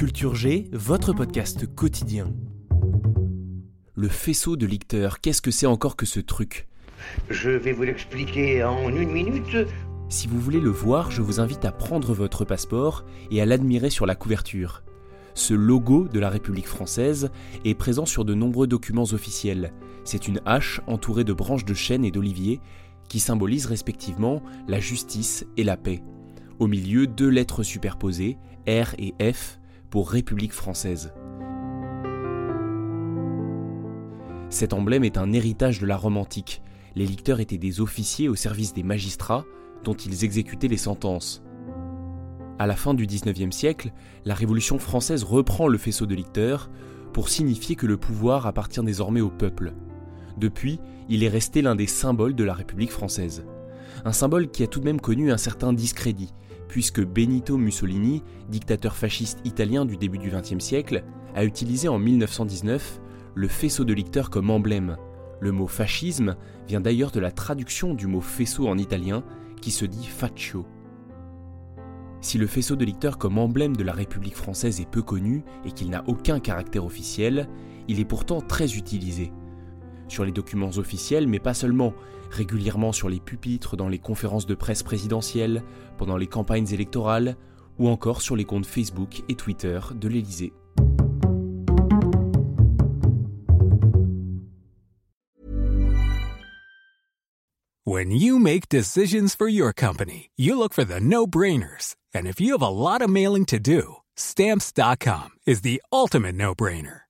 Culture G, votre podcast quotidien. Le faisceau de lecteur, qu'est-ce que c'est encore que ce truc? Je vais vous l'expliquer en une minute. Si vous voulez le voir, je vous invite à prendre votre passeport et à l'admirer sur la couverture. Ce logo de la République française est présent sur de nombreux documents officiels. C'est une hache entourée de branches de chêne et d'olivier qui symbolisent respectivement la justice et la paix. Au milieu, deux lettres superposées, R et F, pour République française. Cet emblème est un héritage de la Rome antique. Les licteurs étaient des officiers au service des magistrats dont ils exécutaient les sentences. À la fin du XIXe siècle, la Révolution française reprend le faisceau de licteurs pour signifier que le pouvoir appartient désormais au peuple. Depuis, il est resté l'un des symboles de la République française. Un symbole qui a tout de même connu un certain discrédit, puisque Benito Mussolini, dictateur fasciste italien du début du XXe siècle, a utilisé en 1919 le faisceau de licteurs comme emblème. Le mot fascisme vient d'ailleurs de la traduction du mot faisceau en italien qui se dit faccio. Si le faisceau de licteurs comme emblème de la République française est peu connu et qu'il n'a aucun caractère officiel, il est pourtant très utilisé. Sur les documents officiels, mais pas seulement, régulièrement sur les pupitres dans les conférences de presse présidentielles, pendant les campagnes électorales, ou encore sur les comptes Facebook et Twitter de l'Élysée. When you make decisions for your company, you look for the no-brainers. And if you have a lot mailing to do, stamps.com is the no-brainer.